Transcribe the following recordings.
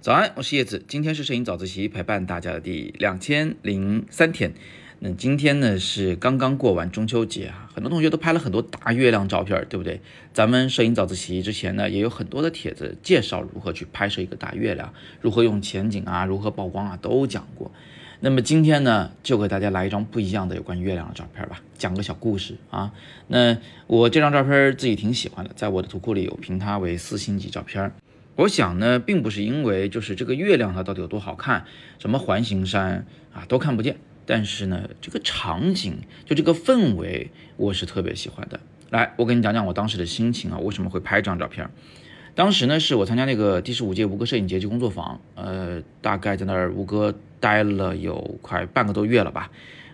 早安，我是叶子，今天是摄影早自习陪伴大家的第两千零三天。那今天呢是刚刚过完中秋节啊，很多同学都拍了很多大月亮照片，对不对？咱们摄影早自习之前呢也有很多的帖子介绍如何去拍摄一个大月亮，如何用前景啊，如何曝光啊，都讲过。那么今天呢就给大家来一张不一样的有关月亮的照片吧，讲个小故事啊。那我这张照片自己挺喜欢的，在我的图库里有评它为四星级照片。我想呢，并不是因为就是这个月亮它到底有多好看，什么环形山啊都看不见，但是呢，这个场景就这个氛围，我是特别喜欢的。来，我跟你讲讲我当时的心情啊，为什么会拍这张照片？当时呢，是我参加那个第十五届吴哥摄影节工作坊，呃，大概在那儿吴哥待了有快半个多月了吧，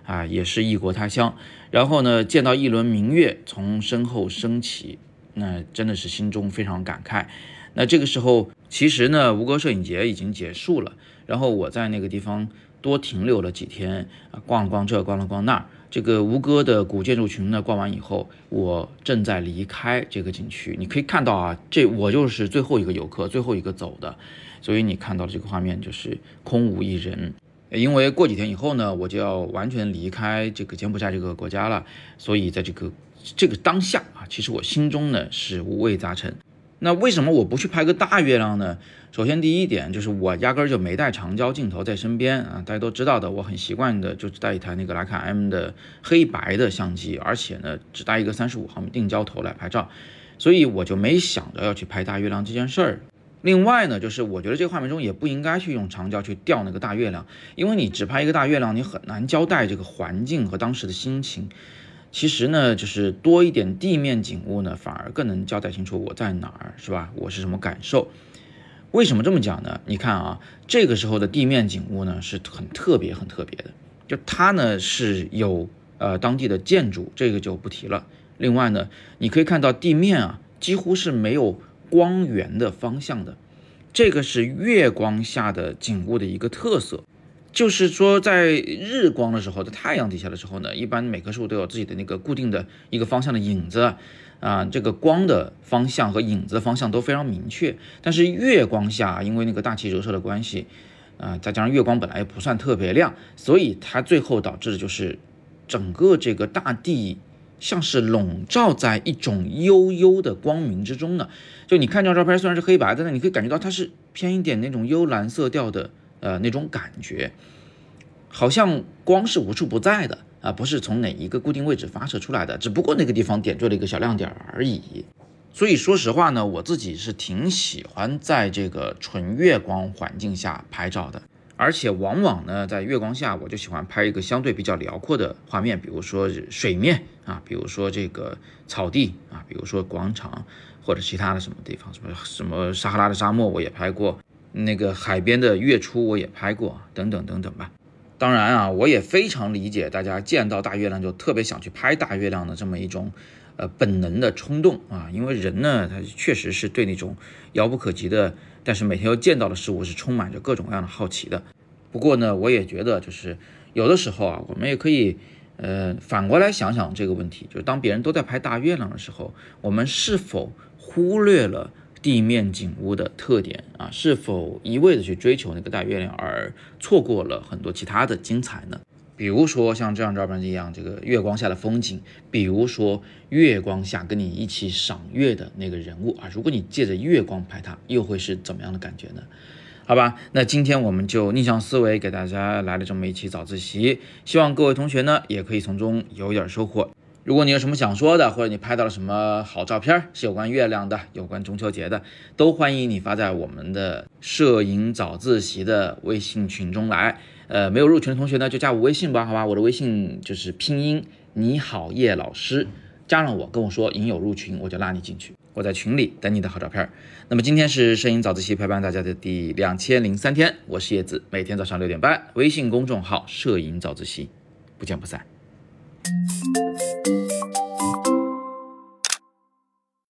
啊，也是异国他乡，然后呢，见到一轮明月从身后升起，那真的是心中非常感慨。那这个时候，其实呢，吴哥摄影节已经结束了。然后我在那个地方多停留了几天啊，逛了逛这，逛了逛那。这个吴哥的古建筑群呢，逛完以后，我正在离开这个景区。你可以看到啊，这我就是最后一个游客，最后一个走的。所以你看到的这个画面就是空无一人。因为过几天以后呢，我就要完全离开这个柬埔寨这个国家了。所以在这个这个当下啊，其实我心中呢是五味杂陈。那为什么我不去拍个大月亮呢？首先第一点就是我压根儿就没带长焦镜头在身边啊，大家都知道的，我很习惯的就只带一台那个徕卡 M 的黑白的相机，而且呢只带一个三十五毫米定焦头来拍照，所以我就没想着要去拍大月亮这件事儿。另外呢，就是我觉得这个画面中也不应该去用长焦去调那个大月亮，因为你只拍一个大月亮，你很难交代这个环境和当时的心情。其实呢，就是多一点地面景物呢，反而更能交代清楚我在哪儿，是吧？我是什么感受？为什么这么讲呢？你看啊，这个时候的地面景物呢，是很特别、很特别的。就它呢是有呃当地的建筑，这个就不提了。另外呢，你可以看到地面啊，几乎是没有光源的方向的，这个是月光下的景物的一个特色。就是说，在日光的时候，在太阳底下的时候呢，一般每棵树都有自己的那个固定的一个方向的影子啊，这个光的方向和影子的方向都非常明确。但是月光下，因为那个大气折射的关系啊，再加上月光本来也不算特别亮，所以它最后导致的就是整个这个大地像是笼罩在一种幽幽的光明之中呢。就你看这张照片虽然是黑白的，但你可以感觉到它是偏一点那种幽蓝色调的。呃，那种感觉，好像光是无处不在的啊，不是从哪一个固定位置发射出来的，只不过那个地方点缀了一个小亮点而已。所以说实话呢，我自己是挺喜欢在这个纯月光环境下拍照的，而且往往呢，在月光下，我就喜欢拍一个相对比较辽阔的画面，比如说水面啊，比如说这个草地啊，比如说广场或者其他的什么地方，什么什么撒哈拉的沙漠，我也拍过。那个海边的月初我也拍过，等等等等吧。当然啊，我也非常理解大家见到大月亮就特别想去拍大月亮的这么一种呃本能的冲动啊。因为人呢，他确实是对那种遥不可及的，但是每天要见到的事物是充满着各种各样的好奇的。不过呢，我也觉得就是有的时候啊，我们也可以呃反过来想想这个问题，就是当别人都在拍大月亮的时候，我们是否忽略了？地面景物的特点啊，是否一味的去追求那个大月亮，而错过了很多其他的精彩呢？比如说像这张照片一样，这个月光下的风景，比如说月光下跟你一起赏月的那个人物啊，如果你借着月光拍它，又会是怎么样的感觉呢？好吧，那今天我们就逆向思维给大家来了这么一期早自习，希望各位同学呢也可以从中有点收获。如果你有什么想说的，或者你拍到了什么好照片，是有关月亮的，有关中秋节的，都欢迎你发在我们的摄影早自习的微信群中来。呃，没有入群的同学呢，就加我微信吧，好吧？我的微信就是拼音你好叶老师，加上我跟我说影友入群，我就拉你进去。我在群里等你的好照片。那么今天是摄影早自习陪伴大家的第两千零三天，我是叶子，每天早上六点半，微信公众号摄影早自习，不见不散。